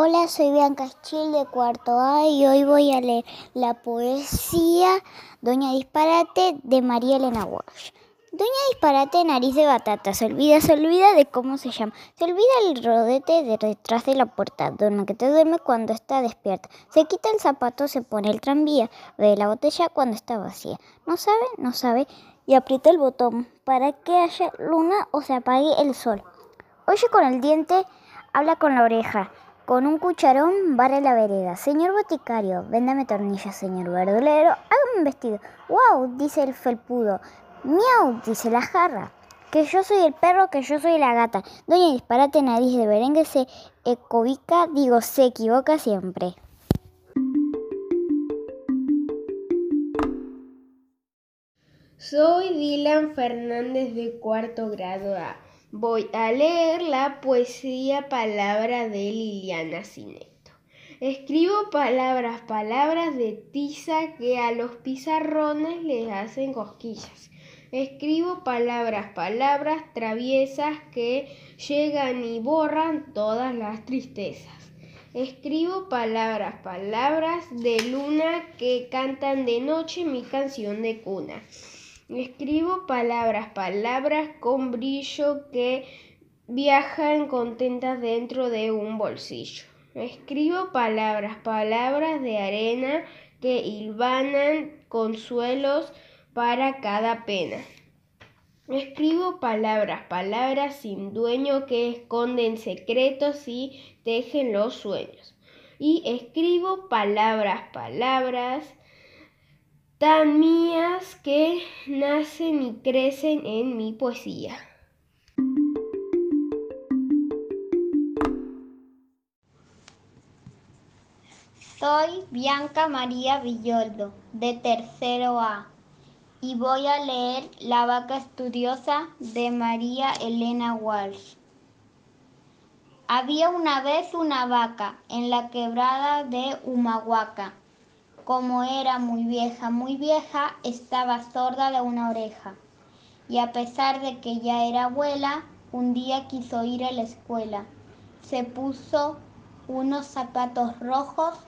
Hola, soy Bianca Schil de cuarto A y hoy voy a leer la poesía Doña Disparate de María Elena Walsh. Doña Disparate, nariz de batata, se olvida, se olvida de cómo se llama. Se olvida el rodete de detrás de la puerta, dona que te duerme cuando está despierta. Se quita el zapato, se pone el tranvía, ve la botella cuando está vacía. No sabe, no sabe, y aprieta el botón para que haya luna o se apague el sol. Oye con el diente, habla con la oreja. Con un cucharón barre la vereda. Señor boticario, véndame tornillas, señor verdulero, hágame un vestido. ¡Wow! dice el felpudo. ¡Miau! dice la jarra. Que yo soy el perro, que yo soy la gata. Doña Disparate Nariz de Berengue se ecobica, digo, se equivoca siempre. Soy Dylan Fernández de cuarto grado A. Voy a leer la poesía Palabra de Liliana Cineto. Escribo palabras, palabras de tiza que a los pizarrones les hacen cosquillas. Escribo palabras, palabras traviesas que llegan y borran todas las tristezas. Escribo palabras, palabras de luna que cantan de noche mi canción de cuna. Escribo palabras, palabras con brillo que viajan contentas dentro de un bolsillo. Escribo palabras, palabras de arena que hilvanan consuelos para cada pena. Escribo palabras, palabras sin dueño que esconden secretos y tejen los sueños. Y escribo palabras, palabras tan mías que nacen y crecen en mi poesía. Soy Bianca María Villoldo, de tercero A, y voy a leer La vaca estudiosa de María Elena Walsh. Había una vez una vaca en la quebrada de Humahuaca como era muy vieja, muy vieja, estaba sorda de una oreja. Y a pesar de que ya era abuela, un día quiso ir a la escuela. Se puso unos zapatos rojos,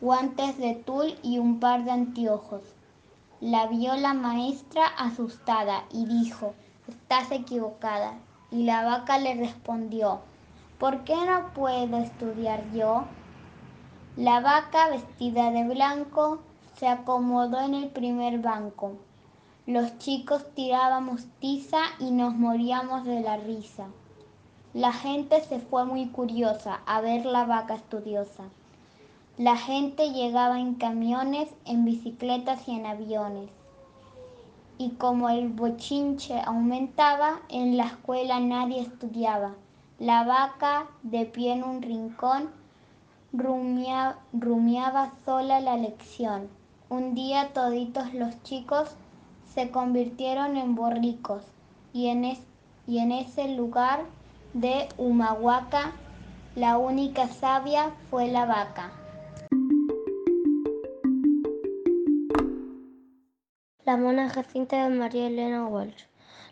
guantes de tul y un par de anteojos. La vio la maestra asustada y dijo, estás equivocada. Y la vaca le respondió, ¿por qué no puedo estudiar yo? La vaca, vestida de blanco, se acomodó en el primer banco. Los chicos tirábamos tiza y nos moríamos de la risa. La gente se fue muy curiosa a ver la vaca estudiosa. La gente llegaba en camiones, en bicicletas y en aviones. Y como el bochinche aumentaba, en la escuela nadie estudiaba. La vaca, de pie en un rincón, rumiaba sola la lección. Un día toditos los chicos se convirtieron en borricos y en, y en ese lugar de Humahuaca la única sabia fue la vaca. La mona Jacinta de María Elena Walsh.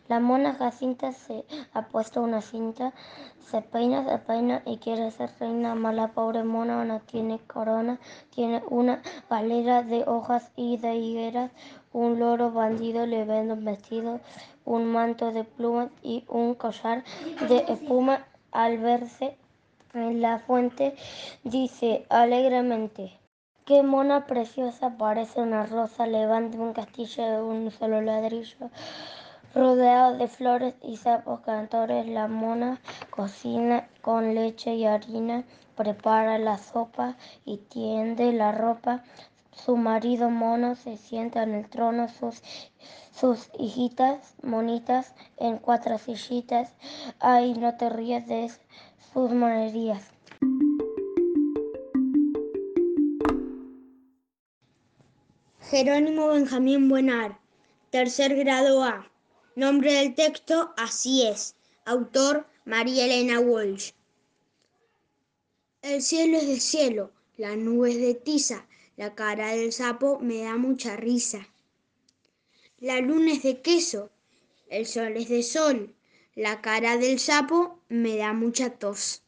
La mona Jacinta se ha puesto una cinta, se peina, se peina y quiere ser reina. Mala pobre mona no tiene corona, tiene una galera de hojas y de higueras. Un loro bandido le vende un vestido, un manto de plumas y un collar de espuma. Al verse en la fuente, dice alegremente. Qué mona preciosa, parece una rosa, levanta un castillo de un solo ladrillo. Rodeado de flores y sapos cantores, la mona cocina con leche y harina, prepara la sopa y tiende la ropa. Su marido mono se sienta en el trono, sus, sus hijitas monitas en cuatro sillitas. Ay, no te rías de sus monerías. Jerónimo Benjamín Buenar, tercer grado A. Nombre del texto, así es. Autor, María Elena Walsh. El cielo es de cielo, la nube es de tiza, la cara del sapo me da mucha risa. La luna es de queso, el sol es de sol, la cara del sapo me da mucha tos.